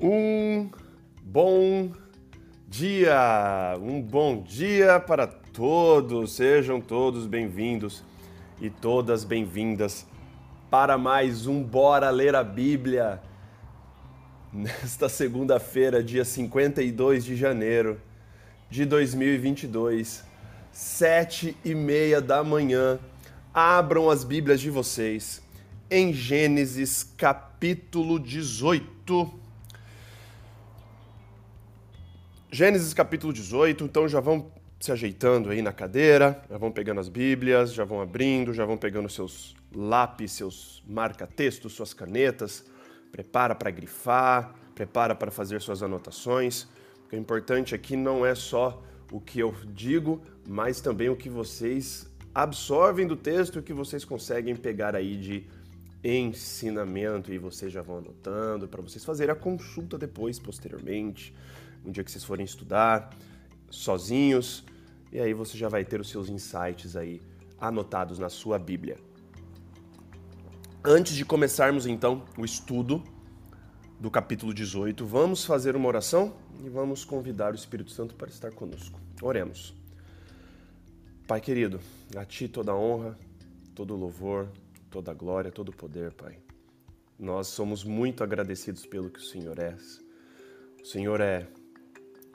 bom dia, um bom dia para todos. Sejam todos bem-vindos e todas bem-vindas para mais um Bora Ler a Bíblia. Nesta segunda-feira, dia 52 de janeiro de 2022, sete e meia da manhã. Abram as Bíblias de vocês em Gênesis capítulo 18. Gênesis capítulo 18, então já vão se ajeitando aí na cadeira, já vão pegando as Bíblias, já vão abrindo, já vão pegando seus lápis, seus marca-textos, suas canetas, prepara para grifar, prepara para fazer suas anotações. O é importante aqui não é só o que eu digo, mas também o que vocês absorvem do texto, o que vocês conseguem pegar aí de ensinamento e vocês já vão anotando para vocês fazerem a consulta depois, posteriormente um dia que vocês forem estudar sozinhos, e aí você já vai ter os seus insights aí anotados na sua Bíblia. Antes de começarmos então o estudo do capítulo 18, vamos fazer uma oração e vamos convidar o Espírito Santo para estar conosco. Oremos. Pai querido, a Ti toda a honra, todo o louvor, toda a glória, todo o poder, Pai. Nós somos muito agradecidos pelo que o Senhor é. O Senhor é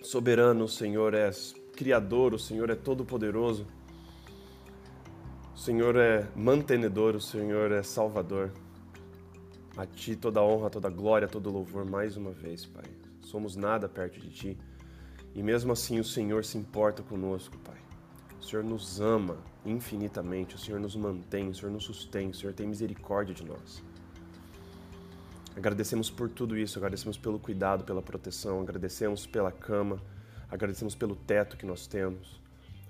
soberano, o Senhor é criador, o Senhor é todo-poderoso. O Senhor é mantenedor, o Senhor é salvador. A Ti toda honra, toda glória, todo louvor mais uma vez, Pai. Somos nada perto de Ti. E mesmo assim o Senhor se importa conosco, Pai. O Senhor nos ama infinitamente, o Senhor nos mantém, o Senhor nos sustém, o Senhor tem misericórdia de nós. Agradecemos por tudo isso, agradecemos pelo cuidado, pela proteção, agradecemos pela cama, agradecemos pelo teto que nós temos,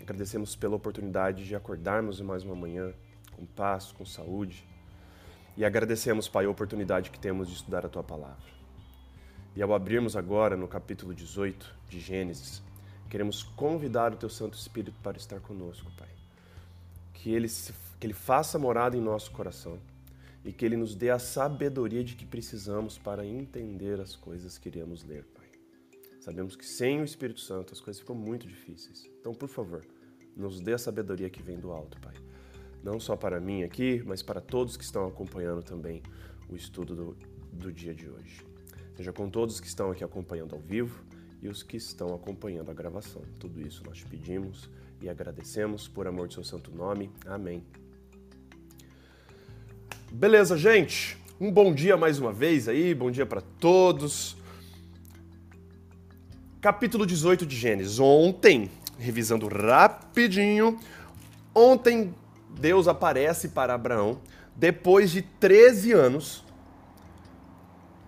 agradecemos pela oportunidade de acordarmos mais uma manhã com paz, com saúde. E agradecemos, Pai, a oportunidade que temos de estudar a Tua palavra. E ao abrirmos agora no capítulo 18 de Gênesis, queremos convidar o Teu Santo Espírito para estar conosco, Pai. Que Ele, que ele faça morada em nosso coração e que Ele nos dê a sabedoria de que precisamos para entender as coisas que iremos ler, Pai. Sabemos que sem o Espírito Santo as coisas ficam muito difíceis. Então, por favor, nos dê a sabedoria que vem do alto, Pai. Não só para mim aqui, mas para todos que estão acompanhando também o estudo do, do dia de hoje. Seja com todos que estão aqui acompanhando ao vivo e os que estão acompanhando a gravação. Tudo isso nós te pedimos e agradecemos por amor de seu santo nome. Amém. Beleza, gente? Um bom dia mais uma vez aí, bom dia para todos. Capítulo 18 de Gênesis. Ontem, revisando rapidinho, ontem Deus aparece para Abraão depois de 13 anos.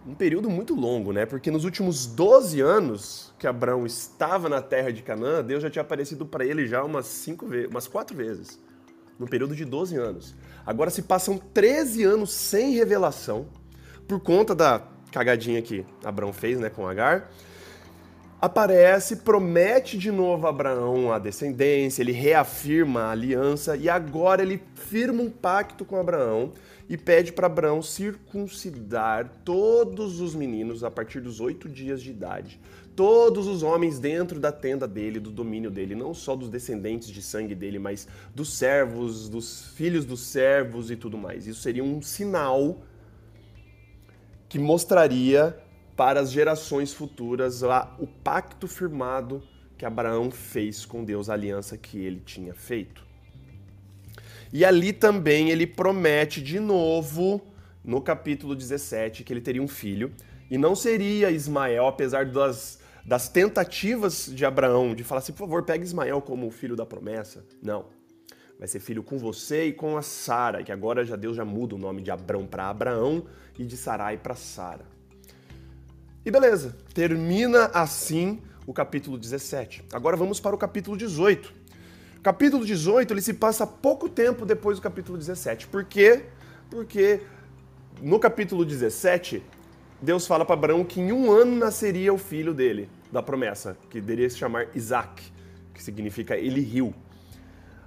Um período muito longo, né? Porque nos últimos 12 anos que Abraão estava na terra de Canaã, Deus já tinha aparecido para ele já umas cinco vezes, umas quatro vezes no período de 12 anos. Agora se passam 13 anos sem revelação, por conta da cagadinha que Abraão fez né, com Agar. Aparece, promete de novo a Abraão a descendência, ele reafirma a aliança e agora ele firma um pacto com Abraão e pede para Abraão circuncidar todos os meninos a partir dos oito dias de idade, todos os homens dentro da tenda dele, do domínio dele, não só dos descendentes de sangue dele, mas dos servos, dos filhos dos servos e tudo mais. Isso seria um sinal que mostraria para as gerações futuras o pacto firmado que Abraão fez com Deus, a aliança que ele tinha feito. E ali também ele promete de novo, no capítulo 17, que ele teria um filho, e não seria Ismael, apesar das das tentativas de Abraão de falar assim, por favor, pega Ismael como filho da promessa. Não. Vai ser filho com você e com a Sara, que agora já Deus já muda o nome de Abrão para Abraão e de Sarai para Sara. E beleza, termina assim o capítulo 17. Agora vamos para o capítulo 18. O capítulo 18 ele se passa pouco tempo depois do capítulo 17. Por quê? Porque no capítulo 17 Deus fala para Abraão que em um ano nasceria o filho dele, da promessa, que deveria se chamar Isaac, que significa ele riu.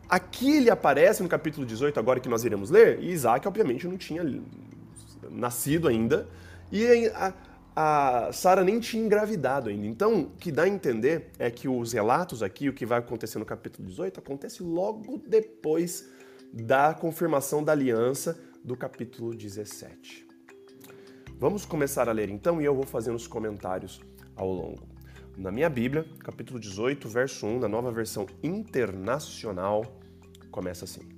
Aqui ele aparece no capítulo 18, agora que nós iremos ler, e Isaac, obviamente, não tinha nascido ainda. E a, a Sara nem tinha engravidado ainda. Então, o que dá a entender é que os relatos aqui, o que vai acontecer no capítulo 18, acontece logo depois da confirmação da aliança do capítulo 17. Vamos começar a ler então e eu vou fazendo os comentários ao longo. Na minha Bíblia, capítulo 18, verso 1, na nova versão internacional, começa assim: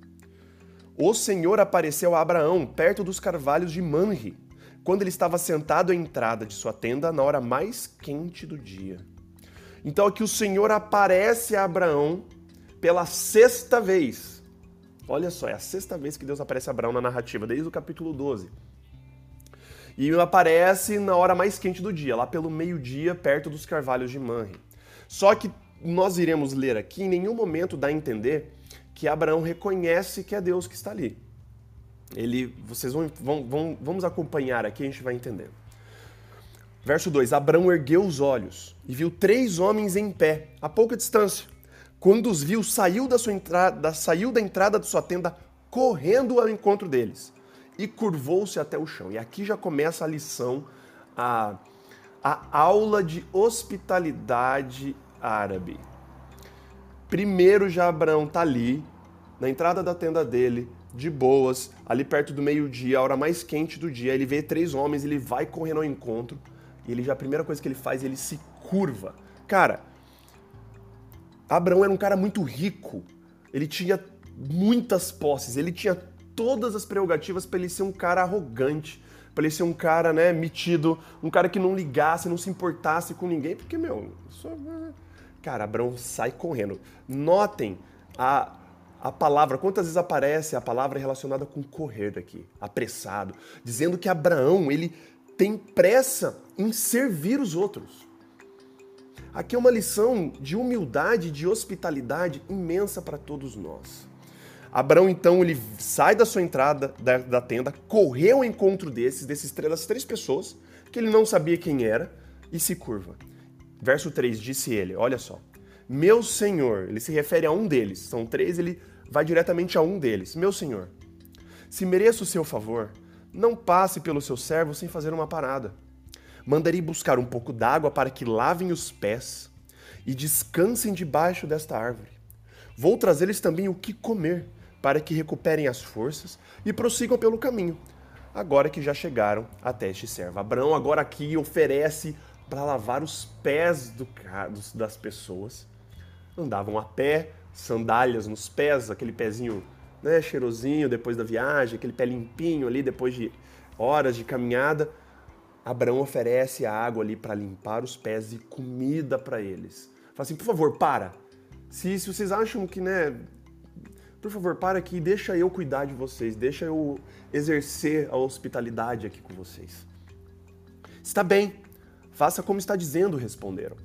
O Senhor apareceu a Abraão perto dos carvalhos de Manre, quando ele estava sentado à entrada de sua tenda na hora mais quente do dia. Então aqui o Senhor aparece a Abraão pela sexta vez. Olha só, é a sexta vez que Deus aparece a Abraão na narrativa, desde o capítulo 12. E aparece na hora mais quente do dia, lá pelo meio-dia, perto dos carvalhos de Manre. Só que nós iremos ler aqui, em nenhum momento dá a entender que Abraão reconhece que é Deus que está ali. Ele, vocês vão, vão, vão vamos acompanhar aqui, a gente vai entender. Verso 2: Abraão ergueu os olhos e viu três homens em pé, a pouca distância. Quando os viu, saiu da, sua entrada, saiu da entrada de sua tenda, correndo ao encontro deles e curvou-se até o chão. E aqui já começa a lição, a, a aula de hospitalidade árabe. Primeiro já Abraão está ali, na entrada da tenda dele, de boas, ali perto do meio-dia, a hora mais quente do dia. Ele vê três homens, ele vai correndo ao encontro. E ele já a primeira coisa que ele faz, ele se curva. Cara, Abraão era um cara muito rico. Ele tinha muitas posses, ele tinha todas as prerrogativas para ele ser um cara arrogante, para ele ser um cara, né, metido, um cara que não ligasse, não se importasse com ninguém, porque, meu, só... cara, Abraão sai correndo. Notem a, a palavra, quantas vezes aparece a palavra relacionada com correr daqui, apressado, dizendo que Abraão, ele tem pressa em servir os outros. Aqui é uma lição de humildade, de hospitalidade imensa para todos nós. Abraão, então, ele sai da sua entrada da, da tenda, correu ao encontro desses, desses das três pessoas, que ele não sabia quem era, e se curva. Verso 3, disse ele, olha só, meu senhor, ele se refere a um deles, são três, ele vai diretamente a um deles, meu senhor, se mereço o seu favor, não passe pelo seu servo sem fazer uma parada. Mandarei buscar um pouco d'água para que lavem os pés e descansem debaixo desta árvore. Vou trazer-lhes também o que comer, para que recuperem as forças e prossigam pelo caminho, agora que já chegaram até este servo. Abraão agora aqui oferece para lavar os pés do, das pessoas. Andavam a pé, sandálias nos pés, aquele pezinho né, cheirosinho depois da viagem, aquele pé limpinho ali depois de horas de caminhada. Abraão oferece a água ali para limpar os pés e comida para eles. Fala assim, por favor, para. Se, se vocês acham que, né, por favor, para aqui, deixa eu cuidar de vocês, deixa eu exercer a hospitalidade aqui com vocês. Está bem, faça como está dizendo, responderam.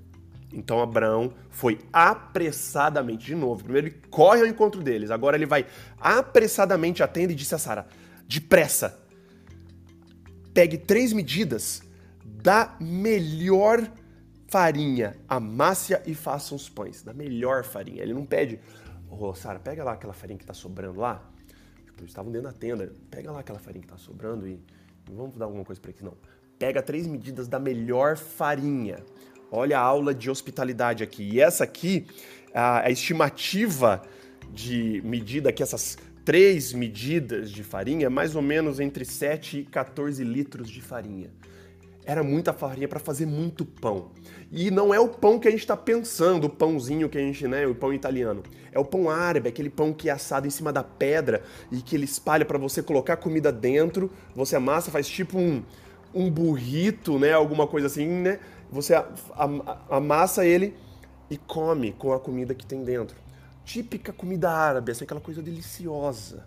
Então Abraão foi apressadamente, de novo, primeiro ele corre ao encontro deles, agora ele vai apressadamente à tenda e disse a Sara: depressa, pegue três medidas da melhor farinha, amasse-a e faça os pães, da melhor farinha. Ele não pede, Ô, Sara, pega lá aquela farinha que tá sobrando lá. Tipo, eles estavam dentro da tenda. Pega lá aquela farinha que tá sobrando e não vamos dar alguma coisa para eles, não. Pega três medidas da melhor farinha. Olha a aula de hospitalidade aqui. E essa aqui, a, a estimativa de medida aqui, essas três medidas de farinha, mais ou menos entre 7 e 14 litros de farinha era muita farinha para fazer muito pão. E não é o pão que a gente está pensando, o pãozinho que a gente, né, o pão italiano. É o pão árabe, aquele pão que é assado em cima da pedra e que ele espalha para você colocar comida dentro. Você amassa, faz tipo um, um burrito, né, alguma coisa assim, né? Você amassa ele e come com a comida que tem dentro. Típica comida árabe, é aquela coisa deliciosa.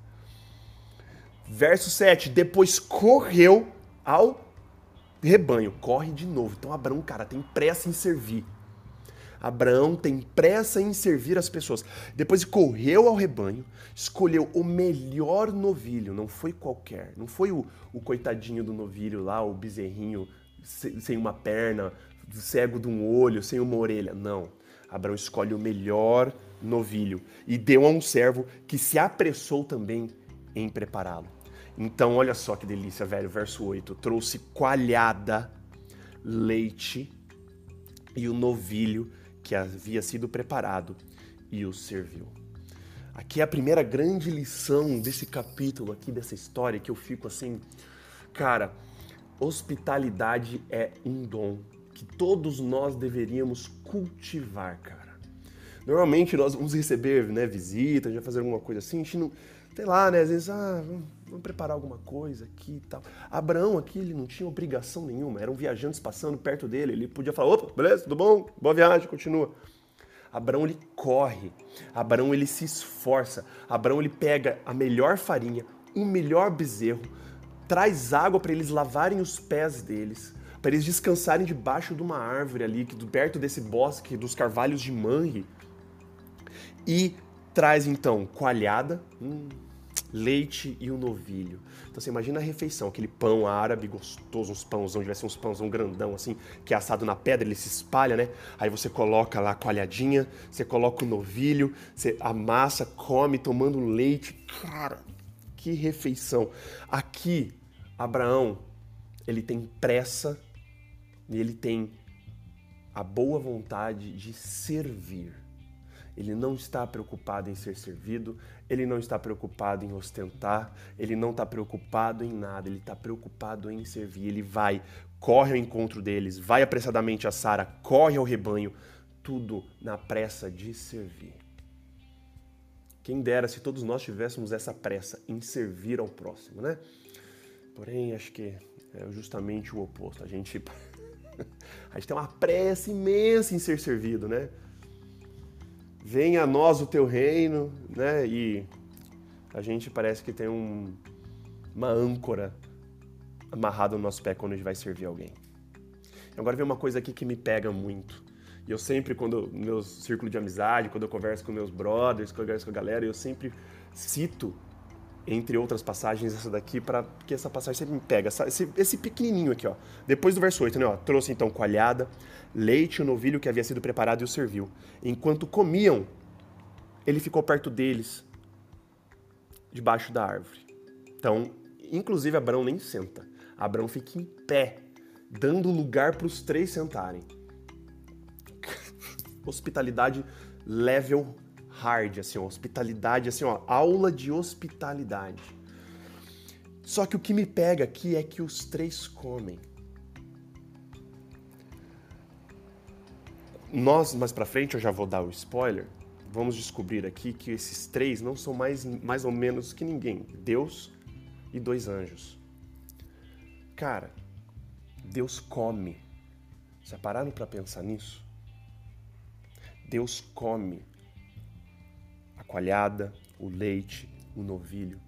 Verso 7, depois correu ao rebanho, corre de novo. Então Abraão, cara, tem pressa em servir. Abraão tem pressa em servir as pessoas. Depois correu ao rebanho, escolheu o melhor novilho, não foi qualquer, não foi o, o coitadinho do novilho lá, o bezerrinho sem uma perna, cego de um olho, sem uma orelha. Não. Abraão escolhe o melhor novilho e deu a um servo que se apressou também em prepará-lo. Então, olha só que delícia, velho. Verso 8: Trouxe coalhada, leite e o novilho que havia sido preparado e o serviu. Aqui é a primeira grande lição desse capítulo aqui, dessa história, que eu fico assim, cara, hospitalidade é um dom que todos nós deveríamos cultivar, cara. Normalmente nós vamos receber né, visita, já fazer alguma coisa assim, a gente não, sei lá, né, às vezes, ah, vamos preparar alguma coisa aqui e tal. Abraão aqui, ele não tinha obrigação nenhuma, eram viajantes passando perto dele, ele podia falar, opa, beleza, tudo bom? Boa viagem, continua. Abraão ele corre, Abraão ele se esforça, Abraão ele pega a melhor farinha, o melhor bezerro, traz água para eles lavarem os pés deles, para eles descansarem debaixo de uma árvore ali, perto desse bosque dos carvalhos de Manre, e traz então coalhada, hum, leite e um novilho. Então você imagina a refeição, aquele pão árabe gostoso, uns pãozão, ser uns pãozão grandão assim, que é assado na pedra, ele se espalha, né? Aí você coloca lá a coalhadinha, você coloca o novilho, você amassa, come, tomando leite. Cara, que refeição. Aqui, Abraão, ele tem pressa e ele tem a boa vontade de servir. Ele não está preocupado em ser servido, ele não está preocupado em ostentar, ele não está preocupado em nada, ele está preocupado em servir. Ele vai, corre ao encontro deles, vai apressadamente a Sara, corre ao rebanho, tudo na pressa de servir. Quem dera se todos nós tivéssemos essa pressa em servir ao próximo, né? Porém, acho que é justamente o oposto. A gente, a gente tem uma pressa imensa em ser servido, né? Venha a nós o teu reino, né? E a gente parece que tem um, uma âncora amarrada no nosso pé quando a gente vai servir alguém. Agora vem uma coisa aqui que me pega muito. E eu sempre, quando no meu círculo de amizade, quando eu converso com meus brothers, quando eu converso com a galera, eu sempre cito, entre outras passagens, essa daqui, para que essa passagem sempre me pega. Esse, esse pequenininho aqui, ó. Depois do verso 8, né? Ó, trouxe então coalhada, leite e o novilho que havia sido preparado e o serviu. Enquanto comiam, ele ficou perto deles, debaixo da árvore. Então, inclusive Abraão nem senta. Abraão fica em pé, dando lugar para os três sentarem. Hospitalidade level hard, assim, ó, hospitalidade, assim, ó, aula de hospitalidade. Só que o que me pega aqui é que os três comem. Nós, mais para frente, eu já vou dar o spoiler, vamos descobrir aqui que esses três não são mais, mais ou menos que ninguém. Deus e dois anjos. Cara, Deus come. Já pararam para pensar nisso? Deus come coalhada, o leite, o novilho.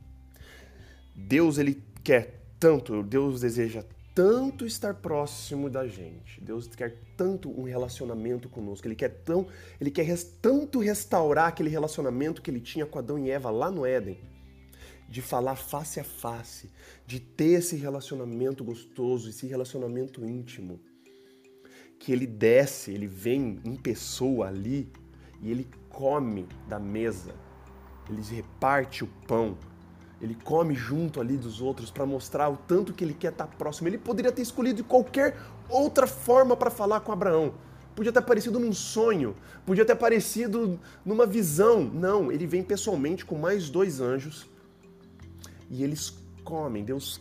Deus ele quer tanto, Deus deseja tanto estar próximo da gente. Deus quer tanto um relacionamento conosco. Ele quer tão, ele quer res, tanto restaurar aquele relacionamento que ele tinha com Adão e Eva lá no Éden. De falar face a face, de ter esse relacionamento gostoso, esse relacionamento íntimo. Que ele desce, ele vem em pessoa ali e ele come da mesa. Ele reparte o pão, ele come junto ali dos outros para mostrar o tanto que ele quer estar tá próximo. Ele poderia ter escolhido qualquer outra forma para falar com Abraão. Podia ter aparecido num sonho, podia ter aparecido numa visão. Não, ele vem pessoalmente com mais dois anjos e eles comem. Deus,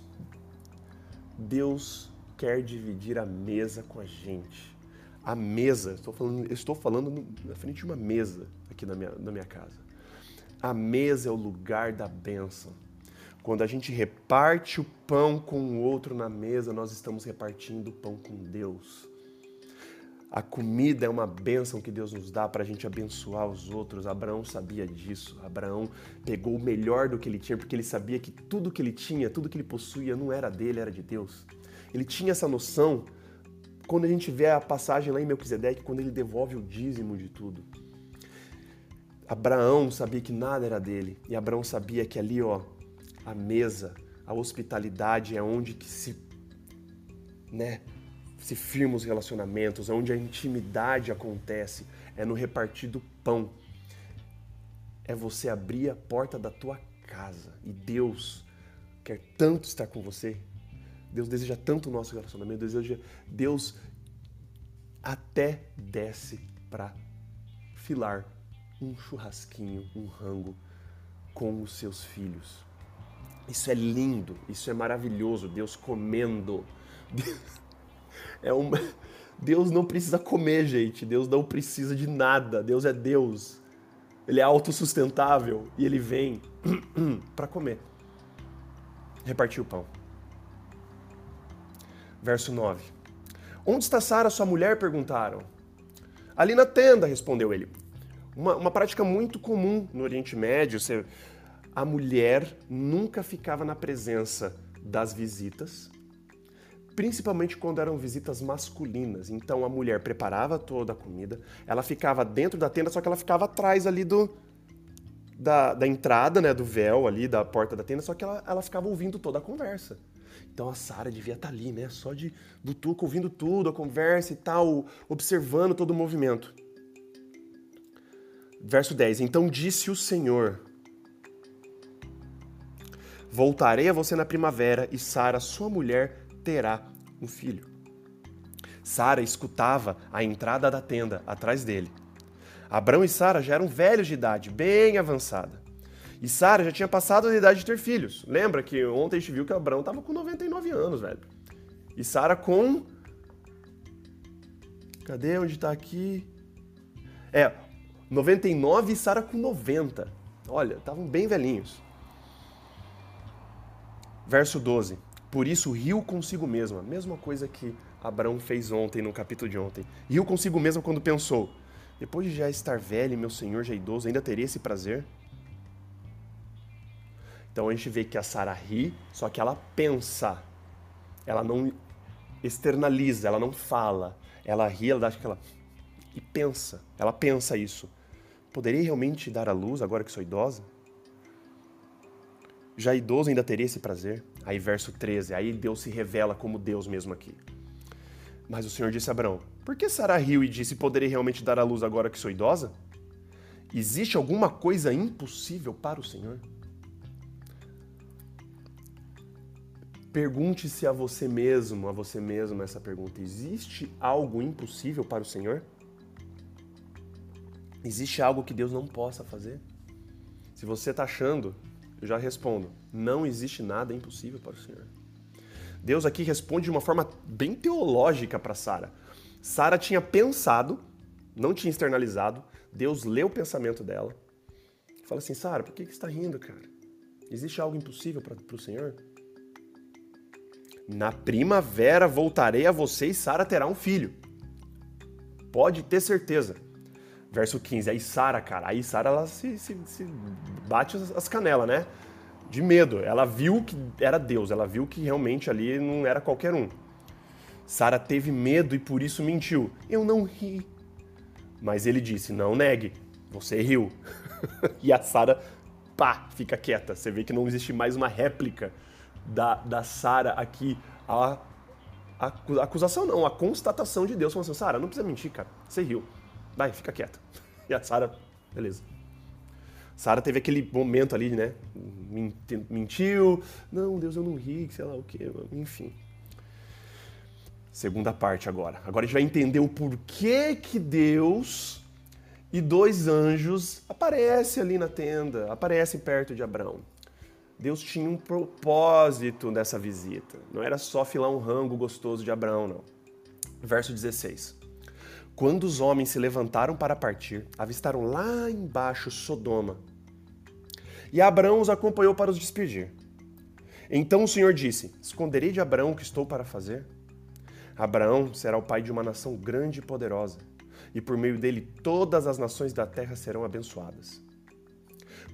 Deus quer dividir a mesa com a gente. A mesa, estou falando, estou falando na frente de uma mesa aqui na minha, na minha casa. A mesa é o lugar da bênção. Quando a gente reparte o pão com o outro na mesa, nós estamos repartindo o pão com Deus. A comida é uma bênção que Deus nos dá para a gente abençoar os outros. Abraão sabia disso. Abraão pegou o melhor do que ele tinha, porque ele sabia que tudo que ele tinha, tudo que ele possuía, não era dele, era de Deus. Ele tinha essa noção quando a gente vê a passagem lá em Melquisedeque, quando ele devolve o dízimo de tudo. Abraão sabia que nada era dele. E Abraão sabia que ali, ó, a mesa, a hospitalidade é onde que se, né, se firma os relacionamentos, é onde a intimidade acontece, é no repartir do pão. É você abrir a porta da tua casa e Deus quer tanto estar com você. Deus deseja tanto o nosso relacionamento, deseja, Deus até desce para filar um churrasquinho, um rango com os seus filhos. Isso é lindo, isso é maravilhoso. Deus comendo. É. Deus não precisa comer, gente. Deus não precisa de nada. Deus é Deus. Ele é autossustentável e ele vem para comer. Repartir o pão. Verso 9. Onde está Sara, sua mulher? perguntaram. Ali na tenda, respondeu ele. Uma, uma prática muito comum no Oriente Médio, você, a mulher nunca ficava na presença das visitas, principalmente quando eram visitas masculinas. Então a mulher preparava toda a comida, ela ficava dentro da tenda, só que ela ficava atrás ali do da, da entrada, né, do véu ali, da porta da tenda, só que ela, ela ficava ouvindo toda a conversa. Então a Sara devia estar tá ali, né? Só de do ouvindo tudo, a conversa e tal, observando todo o movimento. Verso 10. Então disse o Senhor: Voltarei a você na primavera e Sara, sua mulher, terá um filho. Sara escutava a entrada da tenda atrás dele. Abrão e Sara já eram velhos de idade, bem avançada. E Sara já tinha passado a idade de ter filhos. Lembra que ontem a gente viu que Abraão estava com 99 anos, velho. E Sara com. Cadê onde está aqui? É, 99 e Sara com 90. Olha, estavam bem velhinhos. Verso 12. Por isso riu consigo mesma. Mesma coisa que Abraão fez ontem, no capítulo de ontem. Riu consigo mesma quando pensou: depois de já estar velho meu senhor já idoso, ainda teria esse prazer? Então a gente vê que a Sara ri, só que ela pensa. Ela não externaliza, ela não fala. Ela ri, ela dá aquela. E pensa. Ela pensa isso. Poderei realmente dar à luz agora que sou idosa? Já idoso ainda teria esse prazer? Aí, verso 13, aí Deus se revela como Deus mesmo aqui. Mas o Senhor disse a Abraão: Por que Sara riu e disse: Poderei realmente dar à luz agora que sou idosa? Existe alguma coisa impossível para o Senhor? Pergunte-se a você mesmo, a você mesmo essa pergunta: existe algo impossível para o Senhor? Existe algo que Deus não possa fazer? Se você está achando, eu já respondo: não existe nada impossível para o Senhor. Deus aqui responde de uma forma bem teológica para Sara. Sara tinha pensado, não tinha externalizado. Deus leu o pensamento dela. Fala assim: Sara, por que, que você está rindo, cara? Existe algo impossível para o Senhor? Na primavera voltarei a você e Sara terá um filho. Pode ter certeza. Verso 15. Aí Sara, cara, aí Sara ela se, se, se bate as canelas, né? De medo. Ela viu que era Deus, ela viu que realmente ali não era qualquer um. Sara teve medo e por isso mentiu. Eu não ri. Mas ele disse: Não negue, você riu. e a Sara, pá, fica quieta. Você vê que não existe mais uma réplica da, da Sara aqui a, a, acusação, não, a constatação de Deus. Falando assim, Sara, não precisa mentir, cara. Você riu. Vai, fica quieta. E a Sara, beleza. Sara teve aquele momento ali, né? Mentiu. Não, Deus, eu não ri, sei lá o quê. Enfim. Segunda parte agora. Agora a gente vai entender o porquê que Deus e dois anjos aparecem ali na tenda, aparecem perto de Abraão. Deus tinha um propósito nessa visita. Não era só filar um rango gostoso de Abraão, não. Verso 16. Quando os homens se levantaram para partir, avistaram lá embaixo Sodoma. E Abraão os acompanhou para os despedir. Então o Senhor disse: Esconderei de Abraão o que estou para fazer? Abraão será o pai de uma nação grande e poderosa, e por meio dele todas as nações da terra serão abençoadas.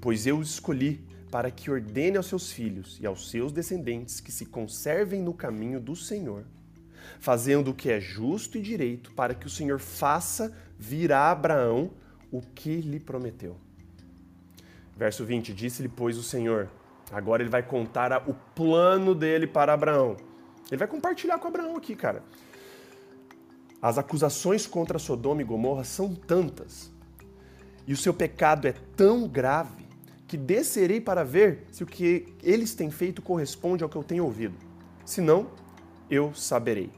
Pois eu os escolhi para que ordene aos seus filhos e aos seus descendentes que se conservem no caminho do Senhor, fazendo o que é justo e direito, para que o Senhor faça vir a Abraão o que lhe prometeu. Verso 20: Disse-lhe, pois, o Senhor. Agora ele vai contar o plano dele para Abraão. Ele vai compartilhar com Abraão aqui, cara. As acusações contra Sodoma e Gomorra são tantas, e o seu pecado é tão grave que descerei para ver se o que eles têm feito corresponde ao que eu tenho ouvido. Se não, eu saberei.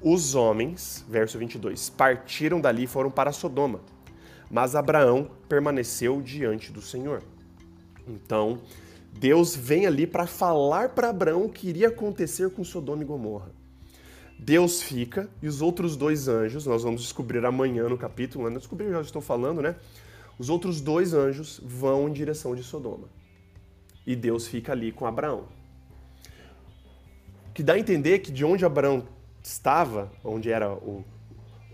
Os homens, verso 22, partiram dali e foram para Sodoma, mas Abraão permaneceu diante do Senhor. Então, Deus vem ali para falar para Abraão o que iria acontecer com Sodoma e Gomorra. Deus fica e os outros dois anjos, nós vamos descobrir amanhã no capítulo, não descobrir, já estou falando, né? Os outros dois anjos vão em direção de Sodoma. E Deus fica ali com Abraão. Que dá a entender que de onde Abraão estava, onde era o,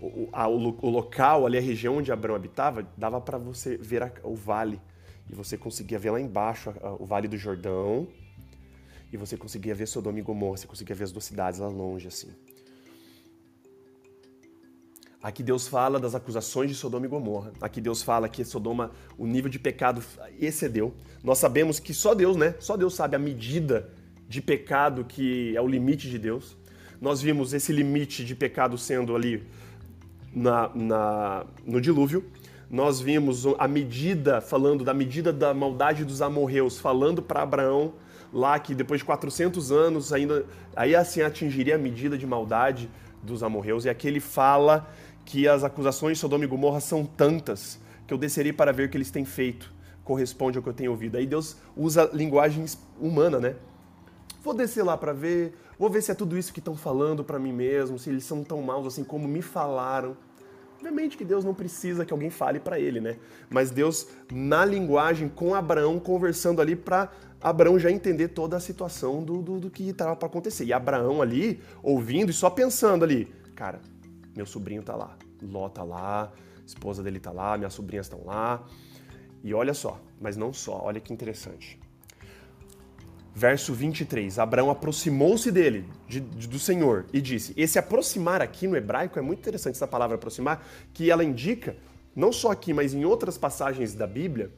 o, a, o local, ali a região onde Abraão habitava, dava para você ver a, o vale. E você conseguia ver lá embaixo a, o Vale do Jordão. E você conseguia ver Sodoma e Gomorra, você conseguia ver as duas cidades lá longe, assim. Aqui Deus fala das acusações de Sodoma e Gomorra. Aqui Deus fala que Sodoma, o nível de pecado excedeu. Nós sabemos que só Deus, né? Só Deus sabe a medida de pecado que é o limite de Deus. Nós vimos esse limite de pecado sendo ali na, na, no dilúvio. Nós vimos a medida, falando da medida da maldade dos amorreus, falando para Abraão lá que depois de 400 anos ainda aí assim atingiria a medida de maldade dos amorreus. E aqui ele fala que as acusações de Sodoma e Gomorra são tantas que eu descerei para ver o que eles têm feito. Corresponde ao que eu tenho ouvido. Aí Deus usa linguagem humana, né? Vou descer lá para ver, vou ver se é tudo isso que estão falando para mim mesmo, se eles são tão maus assim como me falaram. Obviamente que Deus não precisa que alguém fale para ele, né? Mas Deus, na linguagem com Abraão, conversando ali para Abraão já entender toda a situação do, do, do que estava para acontecer. E Abraão ali, ouvindo e só pensando ali, cara, meu sobrinho tá lá, Ló tá lá, esposa dele tá lá, minhas sobrinhas estão lá. E olha só, mas não só, olha que interessante. Verso 23, Abraão aproximou-se dele, de, de, do Senhor, e disse: Esse aproximar aqui no hebraico é muito interessante essa palavra aproximar, que ela indica, não só aqui, mas em outras passagens da Bíblia,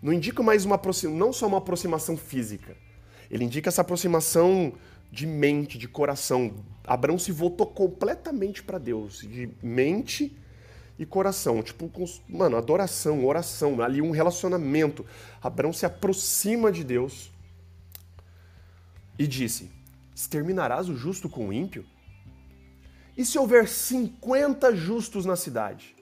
não indica mais uma não só uma aproximação física, ele indica essa aproximação de mente, de coração. Abraão se voltou completamente para Deus, de mente e coração, tipo, mano, adoração, oração, ali um relacionamento. Abraão se aproxima de Deus e disse: Exterminarás o justo com o ímpio? E se houver 50 justos na cidade?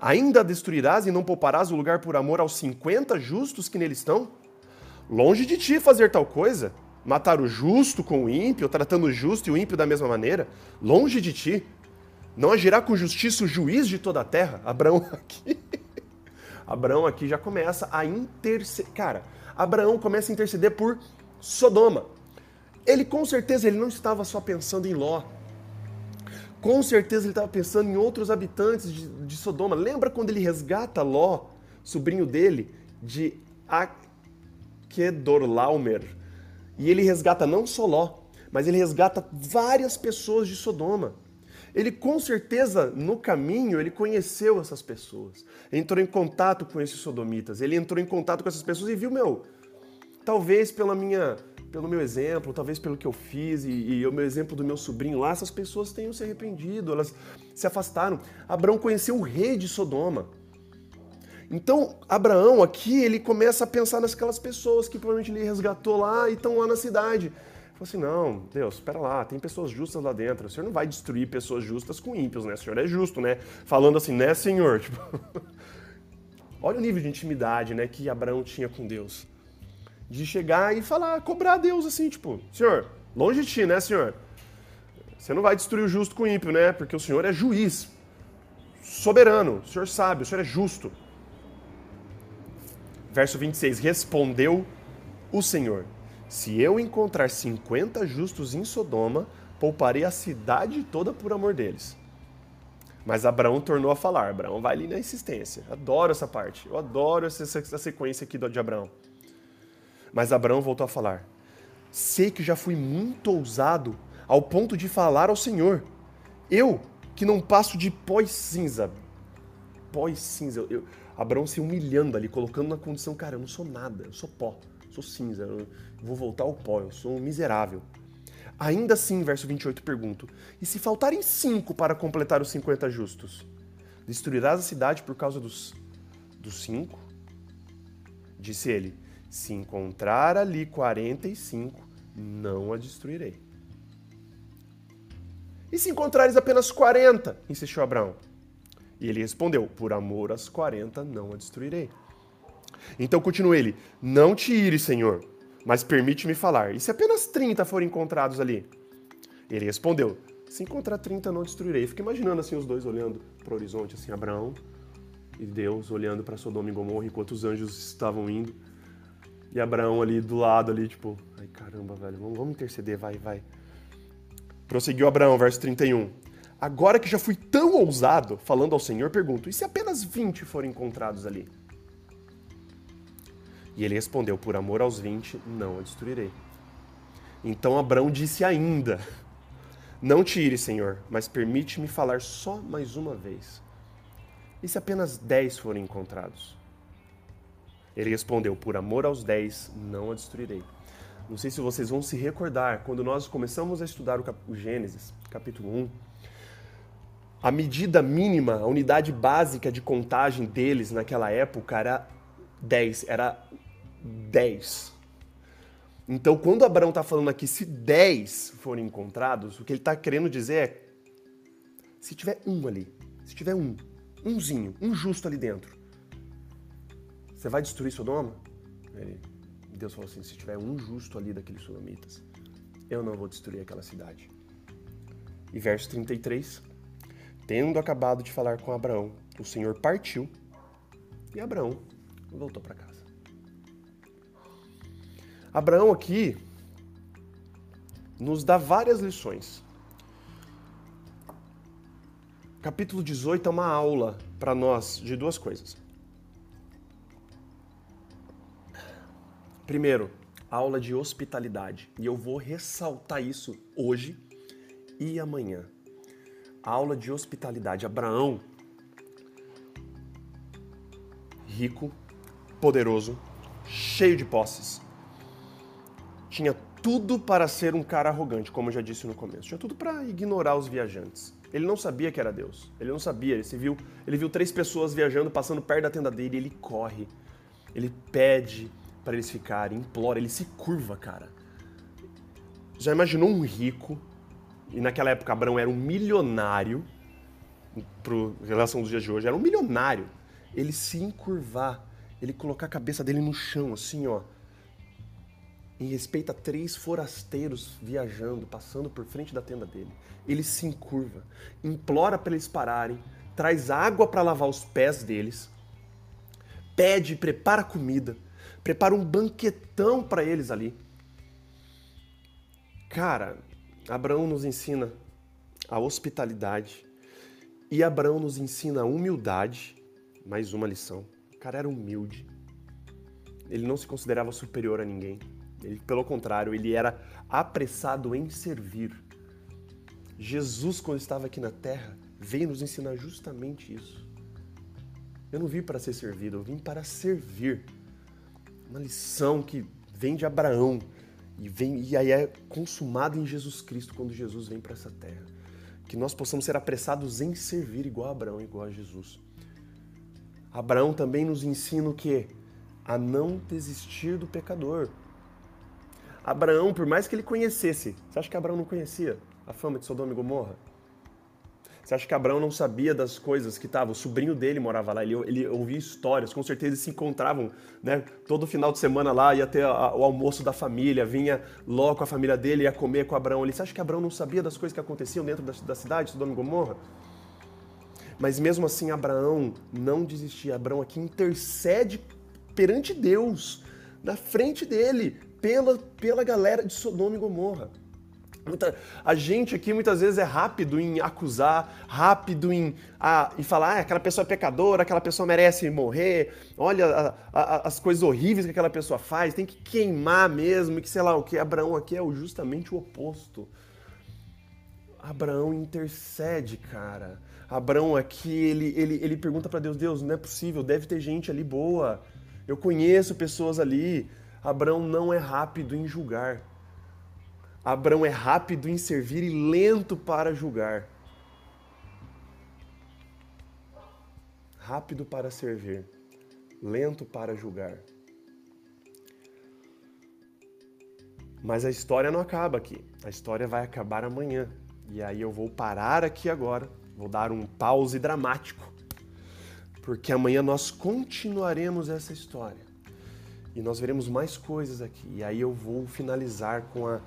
Ainda destruirás e não pouparás o lugar por amor aos 50 justos que nele estão? Longe de ti fazer tal coisa matar o justo com o ímpio, tratando o justo e o ímpio da mesma maneira, longe de ti. Não agirá com justiça o juiz de toda a terra? Abraão aqui. Abraão aqui já começa a interceder. Cara, Abraão começa a interceder por Sodoma. Ele com certeza ele não estava só pensando em Ló. Com certeza ele estava pensando em outros habitantes de, de Sodoma. Lembra quando ele resgata Ló, sobrinho dele, de Akedorlaomer, e ele resgata não só Ló, mas ele resgata várias pessoas de Sodoma. Ele com certeza no caminho ele conheceu essas pessoas, entrou em contato com esses sodomitas, ele entrou em contato com essas pessoas e viu meu, talvez pela minha, pelo meu exemplo, talvez pelo que eu fiz e, e o meu exemplo do meu sobrinho lá, essas pessoas tenham se arrependido, elas se afastaram. Abraão conheceu o rei de Sodoma. Então, Abraão aqui, ele começa a pensar naquelas pessoas que provavelmente ele resgatou lá e estão lá na cidade. Falou assim, não, Deus, espera lá, tem pessoas justas lá dentro. O Senhor não vai destruir pessoas justas com ímpios, né? O Senhor é justo, né? Falando assim, né, Senhor? Tipo... Olha o nível de intimidade, né, que Abraão tinha com Deus. De chegar e falar, cobrar a Deus assim, tipo, Senhor, longe de ti, né, Senhor? Você não vai destruir o justo com o ímpio, né? Porque o Senhor é juiz, soberano, o Senhor sabe, o Senhor é justo. Verso 26: Respondeu o Senhor: Se eu encontrar 50 justos em Sodoma, pouparei a cidade toda por amor deles. Mas Abraão tornou a falar. Abraão vai ali na insistência. Adoro essa parte. Eu adoro essa, sequência aqui de Abraão. Mas Abraão voltou a falar: Sei que já fui muito ousado ao ponto de falar ao Senhor. Eu, que não passo de pó e cinza. Pó e cinza. Eu, Abraão se humilhando ali, colocando na condição, cara, eu não sou nada, eu sou pó, sou cinza, eu vou voltar ao pó, eu sou um miserável. Ainda assim, verso 28 pergunto: E se faltarem cinco para completar os 50 justos? Destruirás a cidade por causa dos, dos cinco? Disse ele: Se encontrar ali 45, não a destruirei. E se encontrares apenas 40? insistiu Abraão. E ele respondeu: Por amor às 40 não a destruirei. Então continua ele: Não te ires, Senhor, mas permite-me falar. E se apenas 30 forem encontrados ali? Ele respondeu: Se encontrar 30, não destruirei. Fica imaginando assim os dois olhando para o horizonte, assim, Abraão e Deus olhando para Sodoma e Gomorra enquanto os anjos estavam indo. E Abraão ali do lado, ali, tipo, ai caramba, velho, vamos, vamos interceder, vai, vai. Prosseguiu Abraão, verso 31. Agora que já fui tão ousado, falando ao Senhor, pergunto: e se apenas 20 forem encontrados ali? E ele respondeu: Por amor aos 20, não a destruirei. Então Abraão disse ainda: Não tire, Senhor, mas permite-me falar só mais uma vez. E se apenas 10 forem encontrados? Ele respondeu: Por amor aos 10, não a destruirei. Não sei se vocês vão se recordar, quando nós começamos a estudar o, o Gênesis, capítulo 1, a medida mínima, a unidade básica de contagem deles naquela época era 10, era 10. Então, quando Abraão está falando aqui, se 10 forem encontrados, o que ele está querendo dizer é: se tiver um ali, se tiver um, umzinho, um justo ali dentro, você vai destruir Sodoma? Ele, Deus falou assim: se tiver um justo ali daqueles sodomitas, eu não vou destruir aquela cidade. E verso 33, tendo acabado de falar com Abraão, o Senhor partiu e Abraão voltou para casa. Abraão aqui nos dá várias lições. Capítulo 18 é uma aula para nós de duas coisas. Primeiro, aula de hospitalidade. E eu vou ressaltar isso hoje e amanhã. Aula de hospitalidade. Abraão, rico, poderoso, cheio de posses, tinha tudo para ser um cara arrogante, como eu já disse no começo. Tinha tudo para ignorar os viajantes. Ele não sabia que era Deus. Ele não sabia. Ele, viu, ele viu três pessoas viajando, passando perto da tenda dele. Ele corre. Ele pede para eles ficarem, implora. Ele se curva, cara. Já imaginou um rico? E naquela época Abraão era um milionário. Pro, em relação aos dias de hoje, era um milionário. Ele se encurvar, ele colocar a cabeça dele no chão, assim, ó em respeito a três forasteiros viajando, passando por frente da tenda dele. Ele se encurva, implora para eles pararem, traz água para lavar os pés deles, pede, prepara comida, prepara um banquetão para eles ali. Cara, Abraão nos ensina a hospitalidade e Abraão nos ensina a humildade. Mais uma lição. O cara era humilde. Ele não se considerava superior a ninguém. Ele, pelo contrário, ele era apressado em servir. Jesus, quando estava aqui na terra, veio nos ensinar justamente isso. Eu não vim para ser servido, eu vim para servir. Uma lição que vem de Abraão e, vem, e aí é consumada em Jesus Cristo quando Jesus vem para essa terra. Que nós possamos ser apressados em servir igual a Abraão, igual a Jesus. Abraão também nos ensina o quê? A não desistir do pecador. Abraão, por mais que ele conhecesse, você acha que Abraão não conhecia a fama de Sodoma e Gomorra? Você acha que Abraão não sabia das coisas que estavam? O sobrinho dele morava lá, ele, ele ouvia histórias, com certeza eles se encontravam, né? Todo final de semana lá, ia ter a, o almoço da família, vinha logo com a família dele, ia comer com Abraão. Ele, você acha que Abraão não sabia das coisas que aconteciam dentro da, da cidade, Sodoma e Gomorra? Mas mesmo assim, Abraão não desistia. Abraão aqui intercede perante Deus, na frente dele, pela, pela galera de Sodoma e Gomorra. Muita, a gente aqui muitas vezes é rápido em acusar, rápido em, a, em falar ah, aquela pessoa é pecadora, aquela pessoa merece morrer, olha a, a, as coisas horríveis que aquela pessoa faz, tem que queimar mesmo, que sei lá o que. Abraão aqui é justamente o oposto. Abraão intercede, cara. Abraão aqui, ele, ele, ele pergunta para Deus, Deus, não é possível, deve ter gente ali boa. Eu conheço pessoas ali. Abraão não é rápido em julgar. Abraão é rápido em servir e lento para julgar. Rápido para servir, lento para julgar. Mas a história não acaba aqui. A história vai acabar amanhã. E aí eu vou parar aqui agora, vou dar um pause dramático, porque amanhã nós continuaremos essa história. E nós veremos mais coisas aqui. E aí eu vou finalizar com a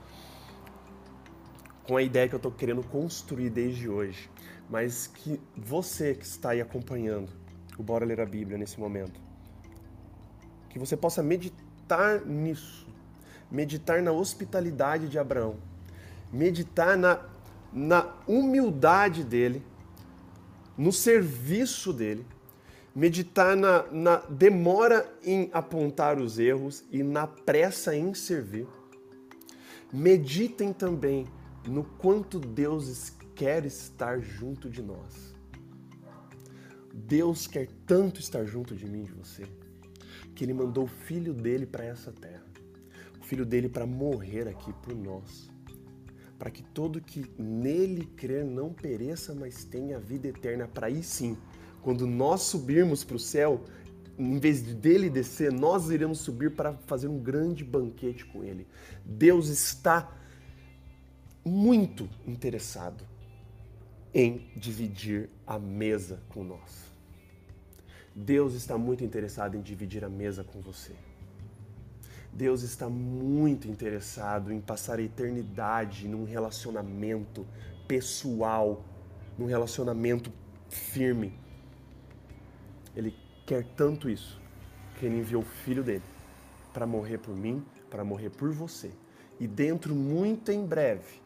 com a ideia que eu estou querendo construir desde hoje, mas que você que está aí acompanhando o Bora Ler a Bíblia nesse momento, que você possa meditar nisso, meditar na hospitalidade de Abraão, meditar na, na humildade dele, no serviço dele, meditar na, na demora em apontar os erros e na pressa em servir. Meditem também no quanto Deus quer estar junto de nós. Deus quer tanto estar junto de mim de você, que Ele mandou o Filho dele para essa terra, o Filho dele para morrer aqui por nós, para que todo que nele crer não pereça, mas tenha vida eterna. Para aí sim, quando nós subirmos para o céu, em vez de dele descer, nós iremos subir para fazer um grande banquete com ele. Deus está muito interessado em dividir a mesa com nós. Deus está muito interessado em dividir a mesa com você. Deus está muito interessado em passar a eternidade num relacionamento pessoal, num relacionamento firme. Ele quer tanto isso que ele enviou o filho dele para morrer por mim, para morrer por você. E dentro, muito em breve,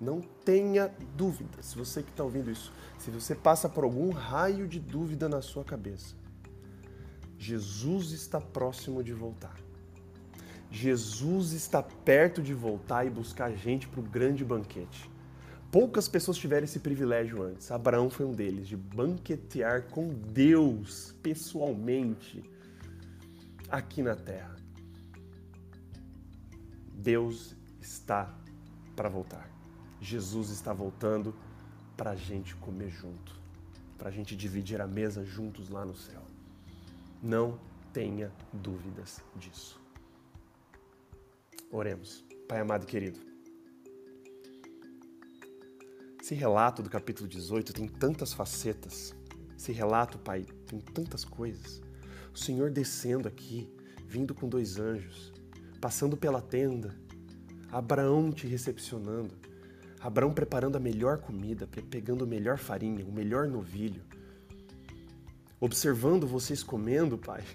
não tenha dúvida, se você que está ouvindo isso, se você passa por algum raio de dúvida na sua cabeça, Jesus está próximo de voltar. Jesus está perto de voltar e buscar a gente para o grande banquete. Poucas pessoas tiveram esse privilégio antes. Abraão foi um deles, de banquetear com Deus pessoalmente aqui na terra. Deus está para voltar. Jesus está voltando para a gente comer junto, para a gente dividir a mesa juntos lá no céu. Não tenha dúvidas disso. Oremos. Pai amado e querido, esse relato do capítulo 18 tem tantas facetas. Esse relato, Pai, tem tantas coisas. O Senhor descendo aqui, vindo com dois anjos, passando pela tenda, Abraão te recepcionando, Abraão preparando a melhor comida, pegando a melhor farinha, o melhor novilho. Observando vocês comendo, pai.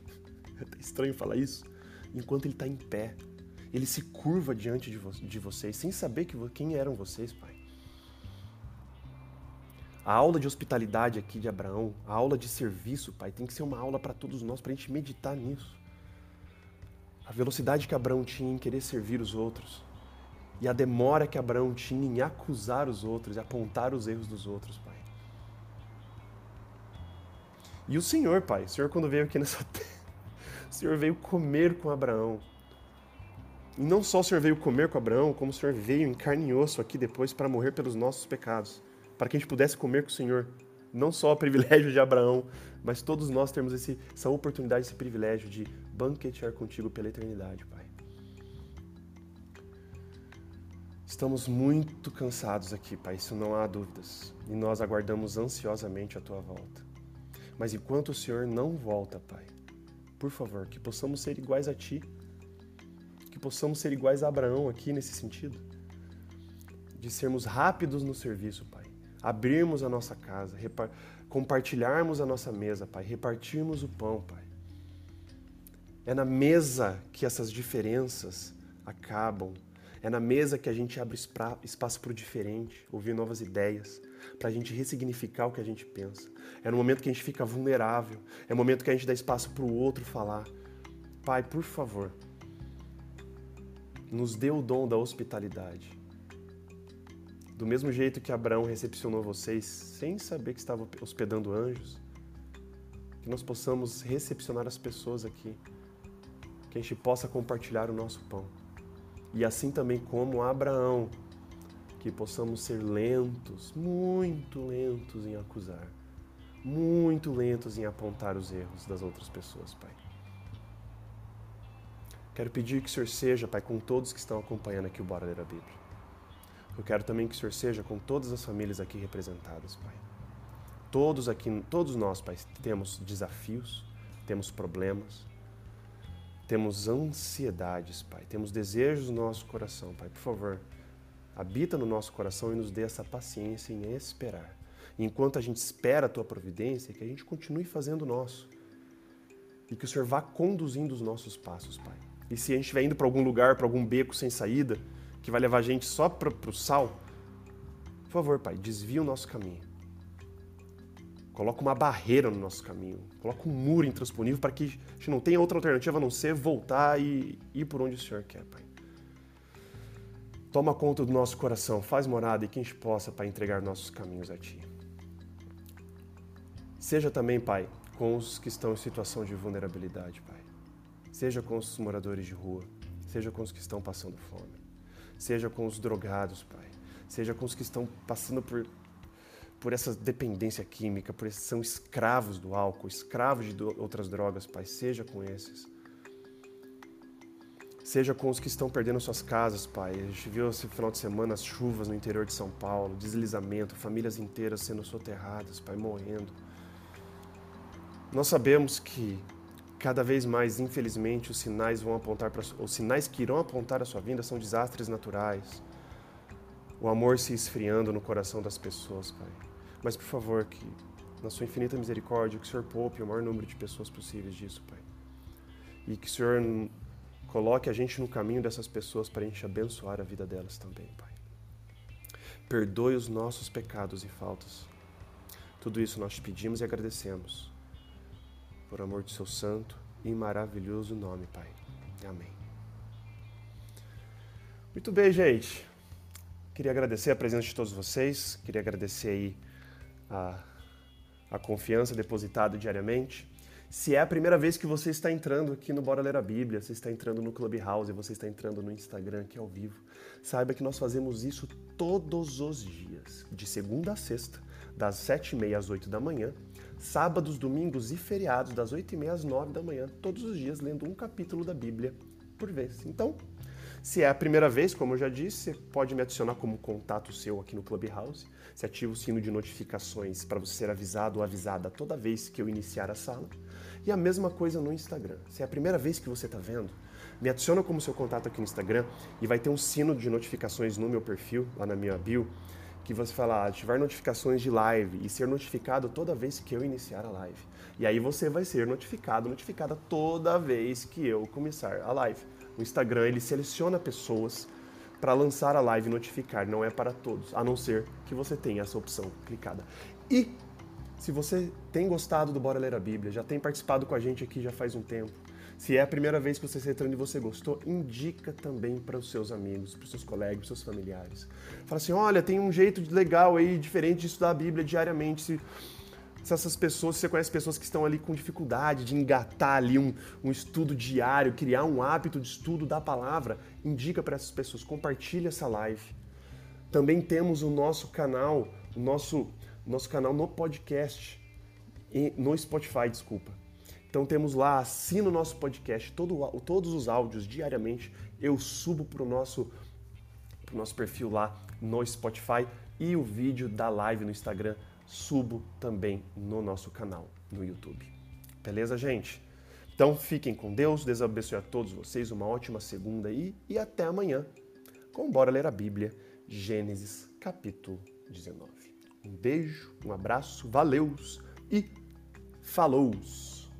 É estranho falar isso. Enquanto ele está em pé. Ele se curva diante de, vo de vocês, sem saber que, quem eram vocês, pai. A aula de hospitalidade aqui de Abraão, a aula de serviço, pai, tem que ser uma aula para todos nós, para a gente meditar nisso. A velocidade que Abraão tinha em querer servir os outros, e a demora que Abraão tinha em acusar os outros e apontar os erros dos outros, Pai. E o Senhor, Pai, o Senhor quando veio aqui nessa terra, o Senhor veio comer com Abraão. E não só o Senhor veio comer com Abraão, como o Senhor veio em carne e osso aqui depois para morrer pelos nossos pecados, para que a gente pudesse comer com o Senhor. Não só o privilégio de Abraão, mas todos nós temos esse, essa oportunidade, esse privilégio de banquetear contigo pela eternidade, Pai. Estamos muito cansados aqui, Pai, isso não há dúvidas, e nós aguardamos ansiosamente a tua volta. Mas enquanto o Senhor não volta, Pai, por favor, que possamos ser iguais a Ti, que possamos ser iguais a Abraão aqui nesse sentido, de sermos rápidos no serviço, Pai, abrirmos a nossa casa, compartilharmos a nossa mesa, Pai, repartirmos o pão, Pai. É na mesa que essas diferenças acabam é na mesa que a gente abre espaço para o diferente, ouvir novas ideias, para a gente ressignificar o que a gente pensa. É no momento que a gente fica vulnerável, é no momento que a gente dá espaço para o outro falar. Pai, por favor, nos dê o dom da hospitalidade. Do mesmo jeito que Abraão recepcionou vocês sem saber que estava hospedando anjos, que nós possamos recepcionar as pessoas aqui, que a gente possa compartilhar o nosso pão. E assim também como Abraão, que possamos ser lentos, muito lentos em acusar, muito lentos em apontar os erros das outras pessoas, Pai. Quero pedir que o Senhor seja, Pai, com todos que estão acompanhando aqui o Bora Ler a Bíblia. Eu quero também que o Senhor seja com todas as famílias aqui representadas, Pai. Todos aqui, todos nós, Pai, temos desafios, temos problemas, temos ansiedades, Pai, temos desejos no nosso coração, Pai. Por favor, habita no nosso coração e nos dê essa paciência em esperar. enquanto a gente espera a tua providência, que a gente continue fazendo o nosso. E que o Senhor vá conduzindo os nossos passos, Pai. E se a gente estiver indo para algum lugar, para algum beco sem saída, que vai levar a gente só para o sal, por favor, Pai, desvia o nosso caminho. Coloca uma barreira no nosso caminho. Coloca um muro intransponível para que a gente não tenha outra alternativa a não ser voltar e ir por onde o Senhor quer, Pai. Toma conta do nosso coração, faz morada e que a gente possa, Pai, entregar nossos caminhos a Ti. Seja também, Pai, com os que estão em situação de vulnerabilidade, Pai. Seja com os moradores de rua, seja com os que estão passando fome, seja com os drogados, Pai. Seja com os que estão passando por por essa dependência química, por esses são escravos do álcool, escravos de outras drogas, Pai, seja com esses. Seja com os que estão perdendo suas casas, Pai. A gente viu esse final de semana as chuvas no interior de São Paulo, deslizamento, famílias inteiras sendo soterradas, Pai, morrendo. Nós sabemos que cada vez mais, infelizmente, os sinais vão apontar para os sinais que irão apontar a sua vinda são desastres naturais. O amor se esfriando no coração das pessoas, Pai. Mas, por favor, que na sua infinita misericórdia, que o Senhor poupe o maior número de pessoas possíveis disso, Pai. E que o Senhor coloque a gente no caminho dessas pessoas para a gente abençoar a vida delas também, Pai. Perdoe os nossos pecados e faltas. Tudo isso nós te pedimos e agradecemos. Por amor de seu santo e maravilhoso nome, Pai. Amém. Muito bem, gente. Queria agradecer a presença de todos vocês. Queria agradecer aí a, a confiança depositada diariamente. Se é a primeira vez que você está entrando aqui no Bora Ler a Bíblia, você está entrando no Clubhouse, você está entrando no Instagram aqui ao vivo, saiba que nós fazemos isso todos os dias, de segunda a sexta, das sete e meia às oito da manhã, sábados, domingos e feriados, das oito e meia às nove da manhã, todos os dias lendo um capítulo da Bíblia por vez. Então, se é a primeira vez, como eu já disse, você pode me adicionar como contato seu aqui no Clubhouse. Você ativa o sino de notificações para você ser avisado ou avisada toda vez que eu iniciar a sala. E a mesma coisa no Instagram. Se é a primeira vez que você está vendo, me adiciona como seu contato aqui no Instagram e vai ter um sino de notificações no meu perfil, lá na minha bio, que você fala ativar notificações de live e ser notificado toda vez que eu iniciar a live. E aí você vai ser notificado, notificada toda vez que eu começar a live. O Instagram ele seleciona pessoas para lançar a live e notificar, não é para todos, a não ser que você tenha essa opção clicada. E se você tem gostado do Bora Ler a Bíblia, já tem participado com a gente aqui já faz um tempo, se é a primeira vez que você está entrando e você gostou, indica também para os seus amigos, para os seus colegas, para os seus familiares. Fala assim, olha, tem um jeito legal aí, diferente de estudar a Bíblia diariamente. Se se essas pessoas, se você conhece pessoas que estão ali com dificuldade de engatar ali um, um estudo diário, criar um hábito de estudo da palavra, indica para essas pessoas, compartilha essa live. Também temos o nosso canal, o nosso, nosso canal no podcast, no Spotify, desculpa. Então temos lá, assina o nosso podcast, todo, todos os áudios diariamente eu subo para o nosso, pro nosso perfil lá no Spotify e o vídeo da live no Instagram subo também no nosso canal no YouTube. Beleza, gente? Então fiquem com Deus, Deus abençoe a todos vocês, uma ótima segunda aí e até amanhã com Bora Ler a Bíblia, Gênesis capítulo 19. Um beijo, um abraço, valeus e falous!